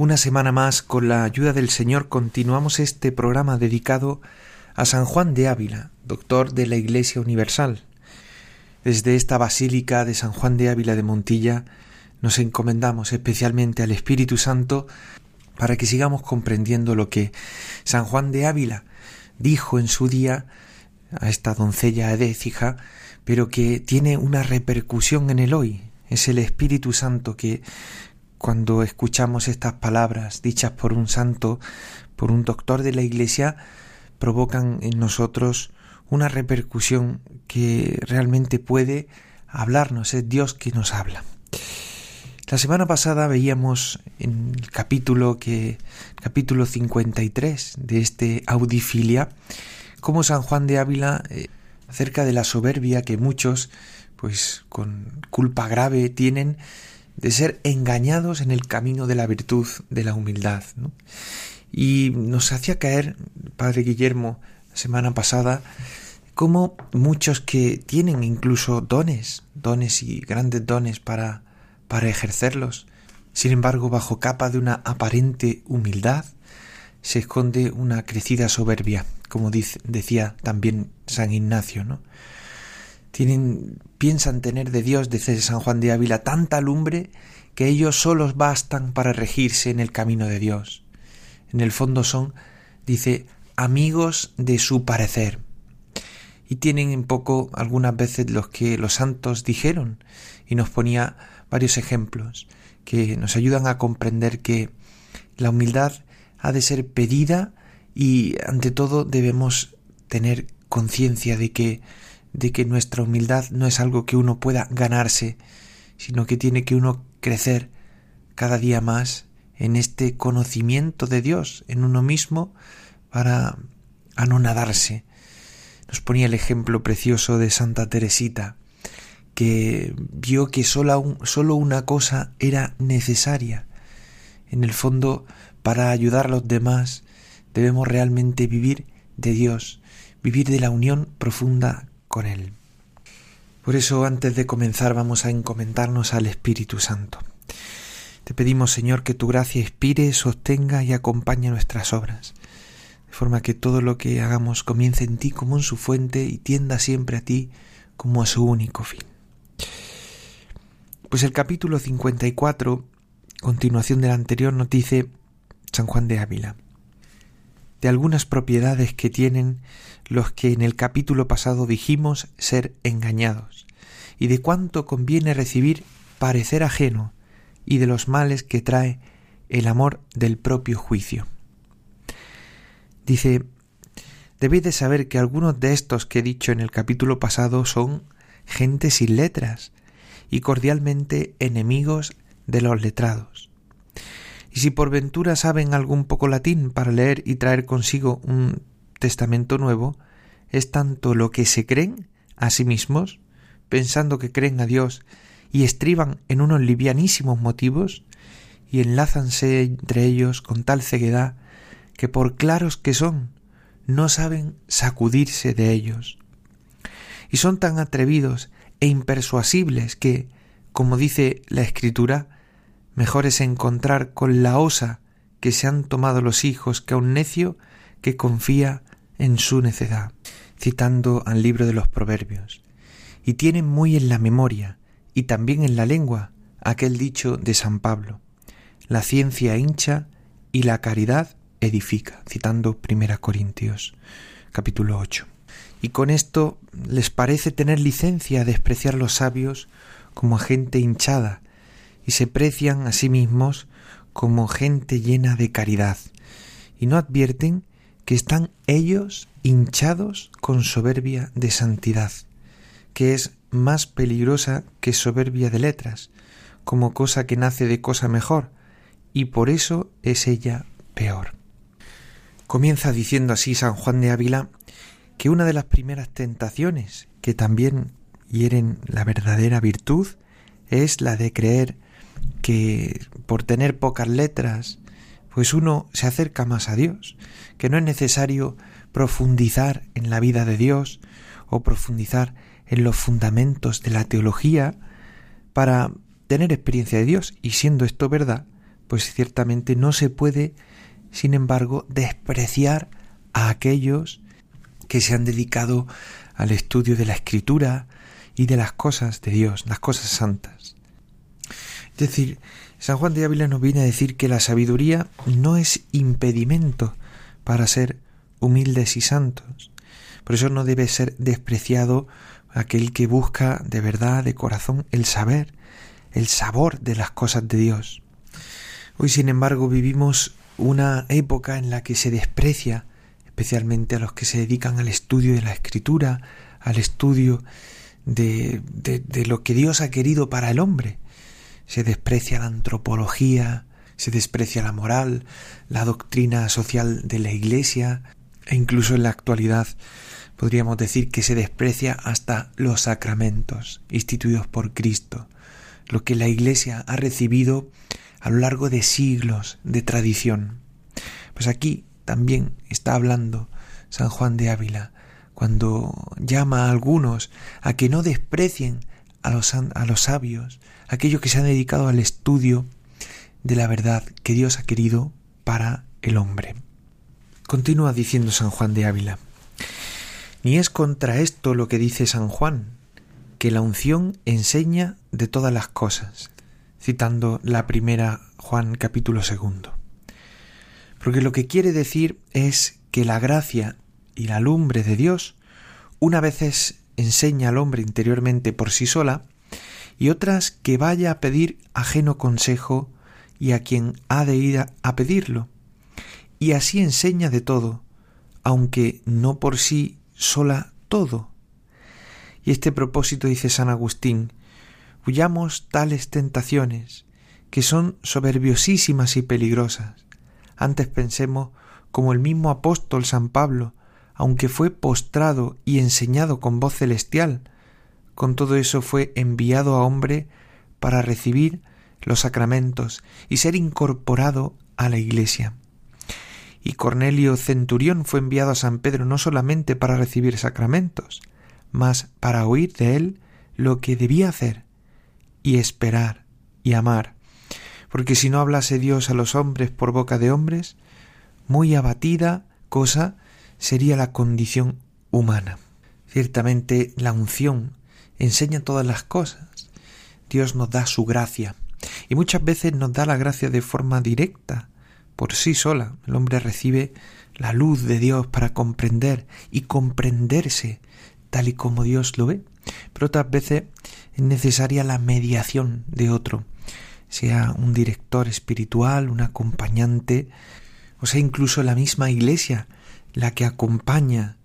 Una semana más, con la ayuda del Señor, continuamos este programa dedicado a San Juan de Ávila, doctor de la Iglesia Universal. Desde esta Basílica de San Juan de Ávila de Montilla nos encomendamos especialmente al Espíritu Santo para que sigamos comprendiendo lo que San Juan de Ávila dijo en su día a esta doncella edécija, pero que tiene una repercusión en el hoy. Es el Espíritu Santo que cuando escuchamos estas palabras dichas por un santo, por un doctor de la Iglesia, provocan en nosotros una repercusión que realmente puede hablarnos, es Dios que nos habla. La semana pasada veíamos en el capítulo que capítulo 53 de este Audifilia cómo San Juan de Ávila eh, acerca de la soberbia que muchos pues con culpa grave tienen de ser engañados en el camino de la virtud, de la humildad. Y nos hacía caer, Padre Guillermo, la semana pasada, como muchos que tienen incluso dones, dones y grandes dones para, para ejercerlos, sin embargo, bajo capa de una aparente humildad, se esconde una crecida soberbia, como decía también San Ignacio, ¿no? Tienen, piensan tener de Dios, dice San Juan de Ávila, tanta lumbre que ellos solos bastan para regirse en el camino de Dios. En el fondo son, dice, amigos de su parecer. Y tienen en poco algunas veces los que los santos dijeron, y nos ponía varios ejemplos que nos ayudan a comprender que la humildad ha de ser pedida y ante todo debemos tener conciencia de que de que nuestra humildad no es algo que uno pueda ganarse, sino que tiene que uno crecer cada día más en este conocimiento de Dios en uno mismo para anonadarse. Nos ponía el ejemplo precioso de Santa Teresita, que vio que solo, solo una cosa era necesaria. En el fondo, para ayudar a los demás, debemos realmente vivir de Dios, vivir de la unión profunda con Él. Por eso antes de comenzar vamos a encomendarnos al Espíritu Santo. Te pedimos, Señor, que tu gracia inspire, sostenga y acompañe nuestras obras, de forma que todo lo que hagamos comience en ti como en su fuente y tienda siempre a ti como a su único fin. Pues el capítulo 54, continuación del anterior, nos dice San Juan de Ávila, de algunas propiedades que tienen los que en el capítulo pasado dijimos ser engañados, y de cuánto conviene recibir parecer ajeno, y de los males que trae el amor del propio juicio. Dice, debéis de saber que algunos de estos que he dicho en el capítulo pasado son gente sin letras y cordialmente enemigos de los letrados. Y si por ventura saben algún poco latín para leer y traer consigo un Testamento Nuevo es tanto lo que se creen a sí mismos, pensando que creen a Dios y estriban en unos livianísimos motivos, y enlázanse entre ellos con tal ceguedad que por claros que son, no saben sacudirse de ellos. Y son tan atrevidos e impersuasibles que, como dice la Escritura, mejor es encontrar con la osa que se han tomado los hijos que a un necio que confía en su necedad, citando al libro de los Proverbios, y tienen muy en la memoria y también en la lengua aquel dicho de San Pablo, la ciencia hincha y la caridad edifica, citando Primera Corintios capítulo 8. Y con esto les parece tener licencia a despreciar los sabios como a gente hinchada, y se precian a sí mismos como gente llena de caridad, y no advierten que están ellos hinchados con soberbia de santidad, que es más peligrosa que soberbia de letras, como cosa que nace de cosa mejor, y por eso es ella peor. Comienza diciendo así San Juan de Ávila que una de las primeras tentaciones que también hieren la verdadera virtud es la de creer que por tener pocas letras, pues uno se acerca más a Dios, que no es necesario profundizar en la vida de Dios o profundizar en los fundamentos de la teología para tener experiencia de Dios. Y siendo esto verdad, pues ciertamente no se puede, sin embargo, despreciar a aquellos que se han dedicado al estudio de la escritura y de las cosas de Dios, las cosas santas. Es decir, San Juan de Ávila nos viene a decir que la sabiduría no es impedimento para ser humildes y santos. Por eso no debe ser despreciado aquel que busca de verdad, de corazón, el saber, el sabor de las cosas de Dios. Hoy, sin embargo, vivimos una época en la que se desprecia especialmente a los que se dedican al estudio de la escritura, al estudio de, de, lo que Dios ha querido para el hombre. Se desprecia la antropología, se desprecia la moral, la doctrina social de la Iglesia, e incluso en la actualidad podríamos decir que se desprecia hasta los sacramentos instituidos por Cristo, lo que la Iglesia ha recibido a lo largo de siglos de tradición. Pues aquí también está hablando San Juan de Ávila cuando llama a algunos a que no desprecien a los, a los sabios, aquellos que se han dedicado al estudio de la verdad que Dios ha querido para el hombre. Continúa diciendo San Juan de Ávila. Ni es contra esto lo que dice San Juan, que la unción enseña de todas las cosas, citando la primera Juan capítulo segundo. Porque lo que quiere decir es que la gracia y la lumbre de Dios una vez enseña al hombre interiormente por sí sola y otras que vaya a pedir ajeno consejo y a quien ha de ir a pedirlo. Y así enseña de todo, aunque no por sí sola todo. Y este propósito dice San Agustín, huyamos tales tentaciones, que son soberbiosísimas y peligrosas. Antes pensemos como el mismo apóstol San Pablo, aunque fue postrado y enseñado con voz celestial, con todo eso fue enviado a hombre para recibir los sacramentos y ser incorporado a la Iglesia. Y Cornelio Centurión fue enviado a San Pedro no solamente para recibir sacramentos, mas para oír de él lo que debía hacer y esperar y amar. Porque si no hablase Dios a los hombres por boca de hombres, muy abatida cosa sería la condición humana. Ciertamente la unción enseña todas las cosas. Dios nos da su gracia y muchas veces nos da la gracia de forma directa, por sí sola. El hombre recibe la luz de Dios para comprender y comprenderse tal y como Dios lo ve. Pero otras veces es necesaria la mediación de otro, sea un director espiritual, un acompañante, o sea incluso la misma iglesia la que acompaña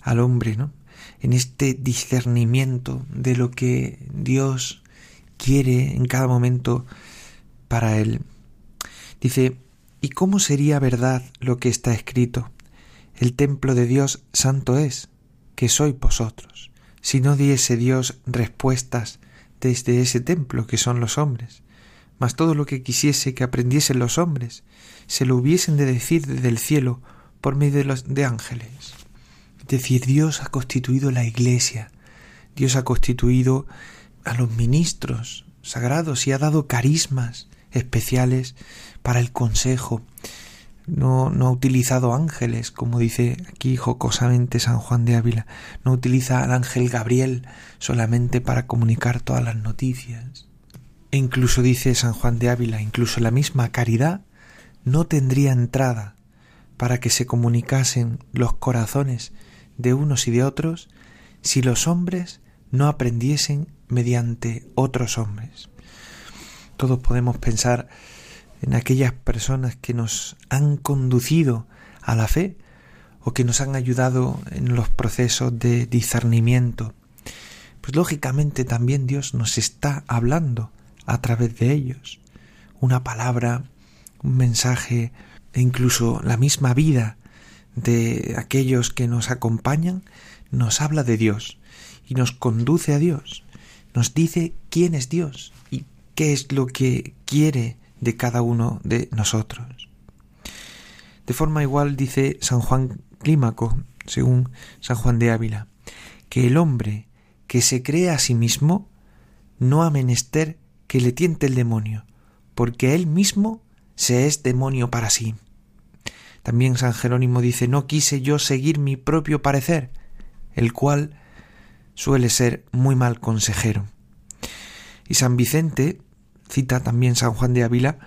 al hombre, ¿no? En este discernimiento de lo que Dios quiere en cada momento para él. Dice, ¿Y cómo sería verdad lo que está escrito? El templo de Dios santo es, que soy vosotros. Si no diese Dios respuestas desde ese templo que son los hombres, mas todo lo que quisiese que aprendiesen los hombres, se lo hubiesen de decir desde el cielo por medio de los de ángeles. Es decir, Dios ha constituido la iglesia, Dios ha constituido a los ministros sagrados y ha dado carismas especiales para el consejo. No, no ha utilizado ángeles, como dice aquí jocosamente San Juan de Ávila. No utiliza al ángel Gabriel solamente para comunicar todas las noticias. E incluso dice San Juan de Ávila, incluso la misma caridad no tendría entrada para que se comunicasen los corazones de unos y de otros si los hombres no aprendiesen mediante otros hombres. Todos podemos pensar en aquellas personas que nos han conducido a la fe o que nos han ayudado en los procesos de discernimiento. Pues lógicamente también Dios nos está hablando a través de ellos. Una palabra, un mensaje e incluso la misma vida de aquellos que nos acompañan nos habla de Dios y nos conduce a Dios, nos dice quién es Dios y qué es lo que quiere de cada uno de nosotros. De forma igual dice San Juan Clímaco, según San Juan de Ávila, que el hombre que se cree a sí mismo no ha menester que le tiente el demonio, porque él mismo se es demonio para sí. También San Jerónimo dice, no quise yo seguir mi propio parecer, el cual suele ser muy mal consejero. Y San Vicente, cita también San Juan de Ávila,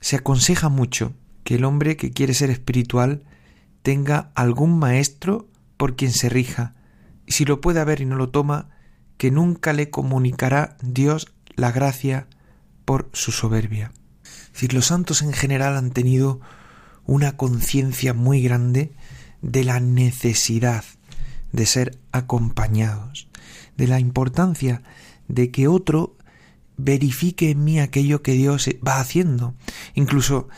se aconseja mucho que el hombre que quiere ser espiritual tenga algún maestro por quien se rija, y si lo puede haber y no lo toma, que nunca le comunicará Dios la gracia por su soberbia. Es decir, los santos en general han tenido una conciencia muy grande de la necesidad de ser acompañados, de la importancia de que otro verifique en mí aquello que Dios va haciendo, incluso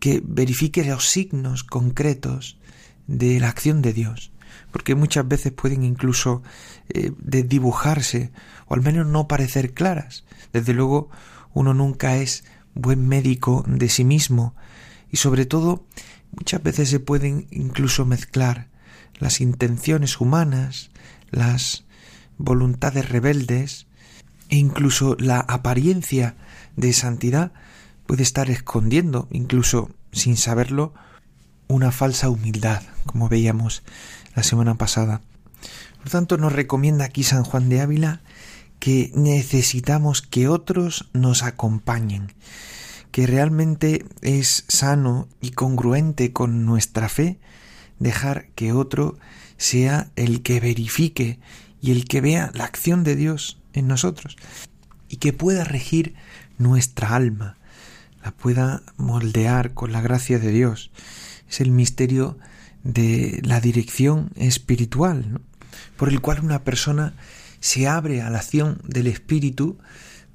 que verifique los signos concretos de la acción de Dios, porque muchas veces pueden incluso eh, dibujarse o al menos no parecer claras. Desde luego uno nunca es buen médico de sí mismo y sobre todo muchas veces se pueden incluso mezclar las intenciones humanas, las voluntades rebeldes e incluso la apariencia de santidad puede estar escondiendo, incluso sin saberlo, una falsa humildad, como veíamos la semana pasada. Por tanto, nos recomienda aquí San Juan de Ávila que necesitamos que otros nos acompañen, que realmente es sano y congruente con nuestra fe dejar que otro sea el que verifique y el que vea la acción de Dios en nosotros y que pueda regir nuestra alma, la pueda moldear con la gracia de Dios. Es el misterio de la dirección espiritual, por el cual una persona se abre a la acción del Espíritu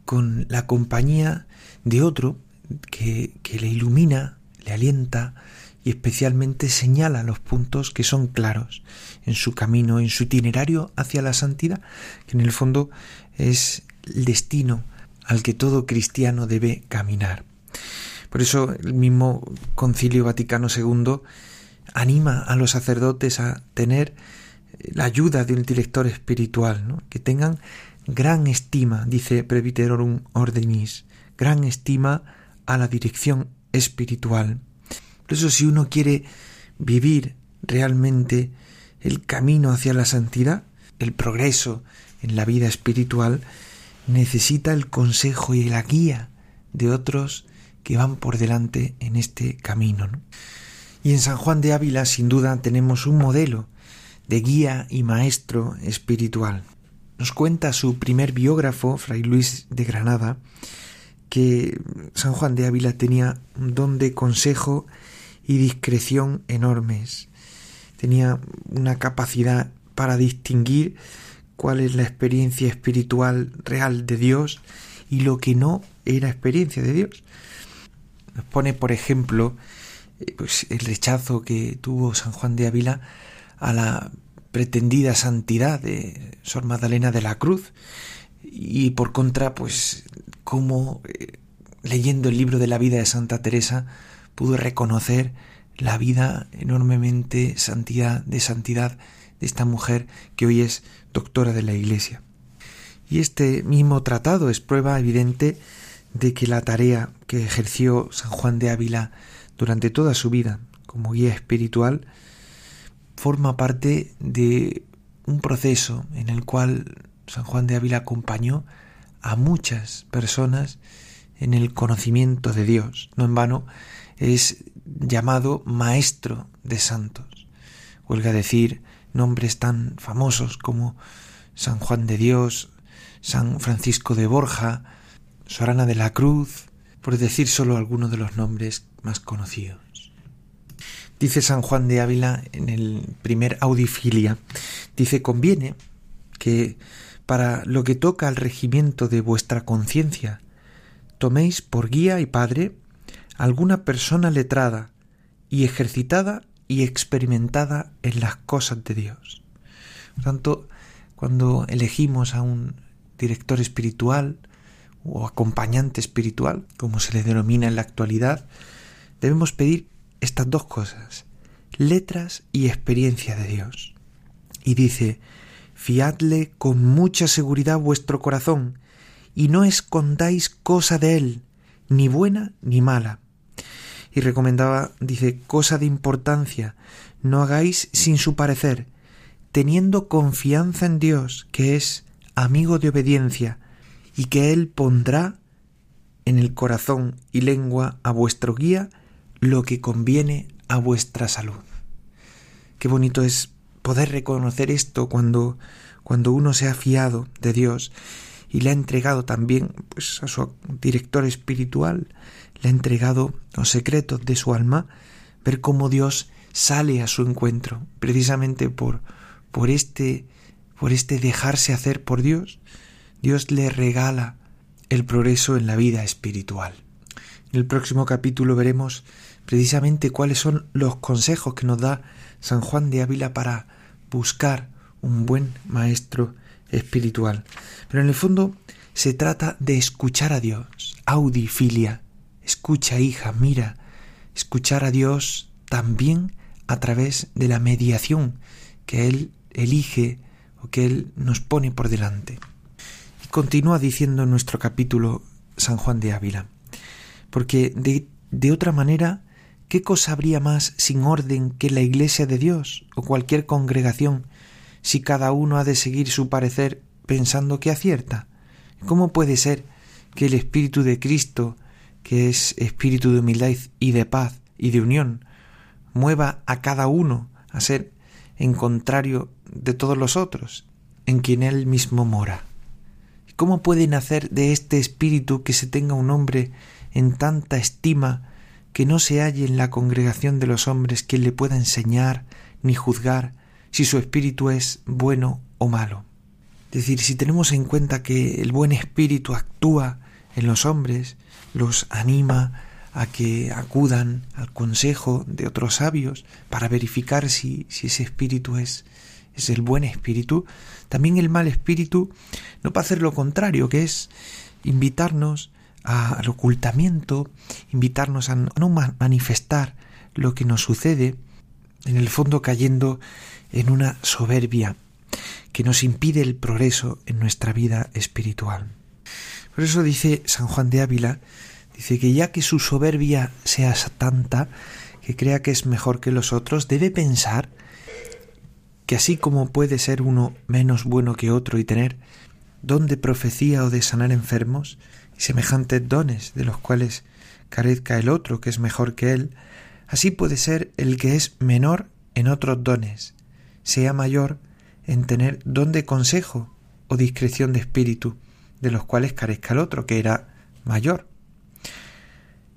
con la compañía de otro que, le ilumina, le alienta y especialmente señala los puntos que son claros en su camino, en su itinerario hacia la santidad, que en el fondo es el destino al que todo cristiano debe caminar. Por eso el mismo Concilio Vaticano II anima a los sacerdotes a tener la ayuda de un director espiritual, que tengan gran estima, dice Previterorum Ordinis, gran estima a la dirección espiritual. Por eso si uno quiere vivir realmente el camino hacia la santidad, el progreso en la vida espiritual, necesita el consejo y la guía de otros que van por delante en este camino. Y en San Juan de Ávila, sin duda, tenemos un modelo de guía y maestro espiritual. Nos cuenta su primer biógrafo, Fray Luis de Granada, que San Juan de Ávila tenía un don de consejo y discreción enormes. Tenía una capacidad para distinguir cuál es la experiencia espiritual real de Dios y lo que no era experiencia de Dios. Nos pone, por ejemplo, eh, pues el rechazo que tuvo San Juan de Ávila a la pretendida santidad de Sor Magdalena de la Cruz y por contra, pues cómo eh, leyendo el libro de la vida de Santa Teresa pudo reconocer la vida enormemente santidad de santidad de esta mujer que hoy es doctora de la Iglesia. Y este mismo tratado es prueba evidente de que la tarea que ejerció San Juan de Ávila durante toda su vida como guía espiritual forma parte de un proceso en el cual San Juan de Ávila acompañó a muchas personas en el conocimiento de Dios. No en vano es llamado maestro de santos. Huelga decir nombres tan famosos como San Juan de Dios, San Francisco de Borja, Sorana de la Cruz, por decir solo algunos de los nombres más conocidos. Dice San Juan de Ávila en el primer Audifilia, dice, conviene que para lo que toca al regimiento de vuestra conciencia, toméis por guía y padre alguna persona letrada y ejercitada y experimentada en las cosas de Dios. Por tanto, cuando elegimos a un director espiritual o acompañante espiritual, como se le denomina en la actualidad, debemos pedir estas dos cosas, letras y experiencia de Dios. Y dice, fiadle con mucha seguridad vuestro corazón, y no escondáis cosa de él, ni buena ni mala. Y recomendaba, dice, cosa de importancia, no hagáis sin su parecer, teniendo confianza en Dios, que es amigo de obediencia, y que Él pondrá en el corazón y lengua a vuestro guía lo que conviene a vuestra salud. Qué bonito es poder reconocer esto cuando, cuando uno se ha fiado de Dios y le ha entregado también pues, a su director espiritual, le ha entregado los secretos de su alma, ver cómo Dios sale a su encuentro, precisamente por, por este, por este dejarse hacer por Dios, Dios le regala el progreso en la vida espiritual. En el próximo capítulo veremos precisamente cuáles son los consejos que nos da San Juan de Ávila para buscar un buen maestro espiritual. Pero en el fondo se trata de escuchar a Dios, audifilia. Escucha, hija, mira, escuchar a Dios también a través de la mediación que Él elige o que Él nos pone por delante. Y continúa diciendo en nuestro capítulo San Juan de Ávila, porque de, de otra manera, ¿qué cosa habría más sin orden que la Iglesia de Dios o cualquier congregación si cada uno ha de seguir su parecer pensando que acierta? ¿Cómo puede ser que el Espíritu de Cristo, que es espíritu de humildad y de paz y de unión, mueva a cada uno a ser en contrario de todos los otros, en quien Él mismo mora? ¿Cómo puede nacer de este espíritu que se tenga un hombre en tanta estima que no se halle en la congregación de los hombres quien le pueda enseñar ni juzgar si su espíritu es bueno o malo? Es decir, si tenemos en cuenta que el buen espíritu actúa en los hombres, los anima a que acudan al consejo de otros sabios para verificar si, si ese espíritu es, es el buen espíritu, también el mal espíritu no va a hacer lo contrario, que es invitarnos al ocultamiento, invitarnos a no manifestar lo que nos sucede, en el fondo cayendo en una soberbia que nos impide el progreso en nuestra vida espiritual. Por eso dice San Juan de Ávila, dice que ya que su soberbia sea tanta, que crea que es mejor que los otros, debe pensar que así como puede ser uno menos bueno que otro y tener don de profecía o de sanar enfermos, y semejantes dones de los cuales carezca el otro que es mejor que él, así puede ser el que es menor en otros dones, sea mayor en tener don de consejo o discreción de espíritu, de los cuales carezca el otro, que era mayor.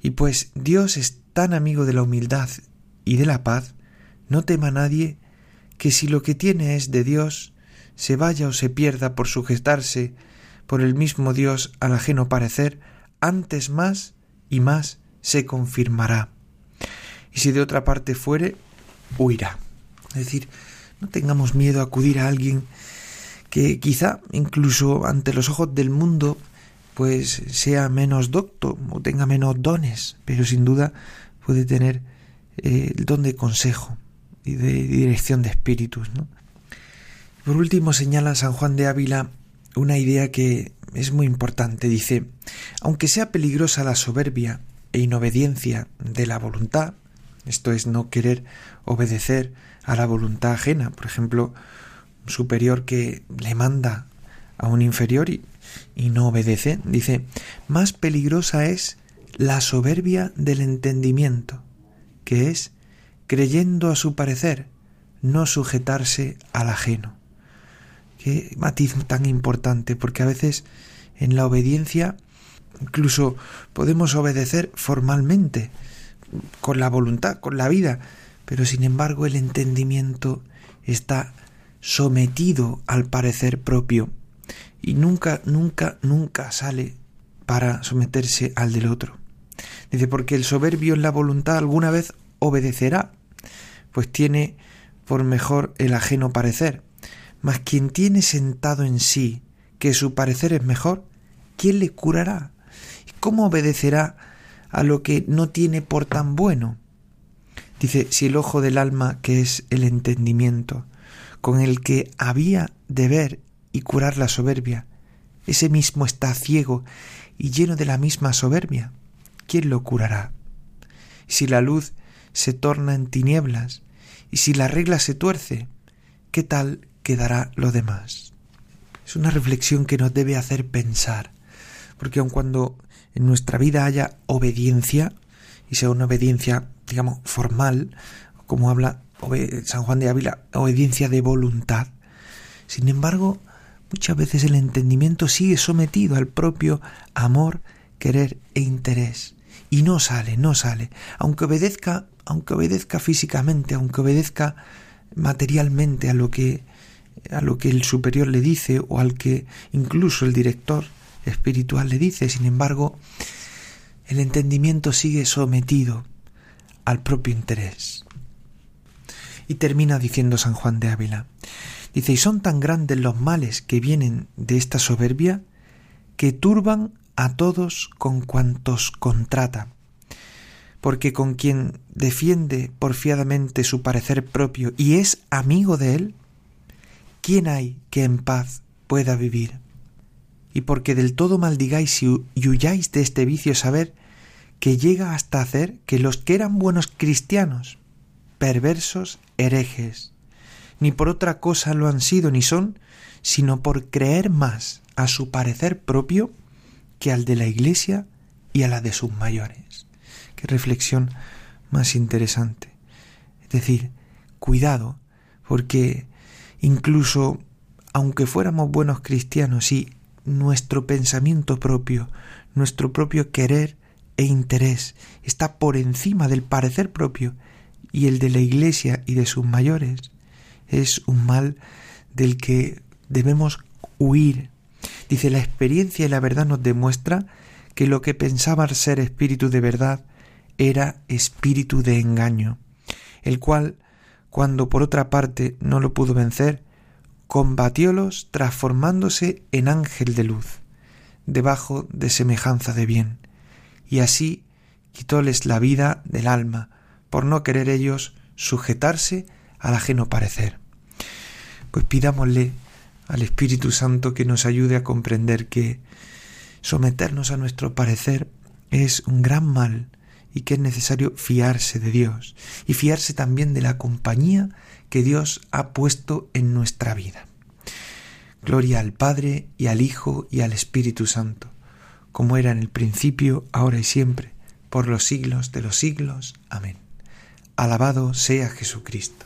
Y pues Dios es tan amigo de la humildad y de la paz, no tema a nadie que si lo que tiene es de Dios, se vaya o se pierda por sujetarse por el mismo Dios al ajeno parecer, antes más y más se confirmará. Y si de otra parte fuere, huirá. Es decir, no tengamos miedo a acudir a alguien que quizá incluso ante los ojos del mundo pues sea menos docto o tenga menos dones, pero sin duda puede tener eh, el don de consejo y de dirección de espíritus. Por último señala San Juan de Ávila una idea que es muy importante. Dice, aunque sea peligrosa la soberbia e inobediencia de la voluntad, esto es no querer obedecer a la voluntad ajena. Por ejemplo, un superior que le manda a un inferior y, y no obedece, dice, más peligrosa es la soberbia del entendimiento, que es, creyendo a su parecer, no sujetarse al ajeno. Qué matiz tan importante, porque a veces en la obediencia incluso podemos obedecer formalmente, con la voluntad, con la vida, pero sin embargo el entendimiento está sometido al parecer propio y nunca, nunca, nunca sale para someterse al del otro. Dice, porque el soberbio en la voluntad alguna vez obedecerá, pues tiene por mejor el ajeno parecer. Mas quien tiene sentado en sí que su parecer es mejor, ¿quién le curará? ¿Cómo obedecerá a lo que no tiene por tan bueno? Dice, si el ojo del alma, que es el entendimiento, con el que había de ver y curar la soberbia, ese mismo está ciego y lleno de la misma soberbia, ¿quién lo curará? Si la luz se torna en tinieblas y si la regla se tuerce, ¿qué tal quedará lo demás? Es una reflexión que nos debe hacer pensar, porque aun cuando en nuestra vida haya obediencia, y sea una obediencia, digamos, formal, como habla San Juan de Ávila, obediencia de voluntad, sin embargo, muchas veces el entendimiento sigue sometido al propio amor, querer e interés. Y no sale, no sale. Aunque obedezca, aunque obedezca físicamente, aunque obedezca materialmente a lo que a lo que el superior le dice o al que incluso el director espiritual le dice, sin embargo, el entendimiento sigue sometido al propio interés. Y termina diciendo San Juan de Ávila, dice, y son tan grandes los males que vienen de esta soberbia que turban a todos con cuantos contrata, porque con quien defiende porfiadamente su parecer propio y es amigo de él, ¿quién hay que en paz pueda vivir? Y porque del todo maldigáis y huyáis de este vicio saber que llega hasta hacer que los que eran buenos cristianos, perversos herejes, ni por otra cosa lo han sido ni son, sino por creer más a su parecer propio que al de la Iglesia y a la de sus mayores. Qué reflexión más interesante. Es decir, cuidado, porque incluso aunque fuéramos buenos cristianos y nuestro pensamiento propio, nuestro propio querer e interés está por encima del parecer propio y el de la Iglesia y de sus mayores, es un mal del que debemos huir. Dice, la experiencia y la verdad nos demuestra que lo que pensaba ser espíritu de verdad era espíritu de engaño, el cual, cuando por otra parte no lo pudo vencer, combatiólos transformándose en ángel de luz, debajo de semejanza de bien, y así quitóles la vida del alma, por no querer ellos sujetarse al ajeno parecer. Pues pidámosle al Espíritu Santo que nos ayude a comprender que someternos a nuestro parecer es un gran mal y que es necesario fiarse de Dios y fiarse también de la compañía que Dios ha puesto en nuestra vida. Gloria al Padre y al Hijo y al Espíritu Santo, como era en el principio, ahora y siempre, por los siglos de los siglos. Amén. Alabado sea Jesucristo.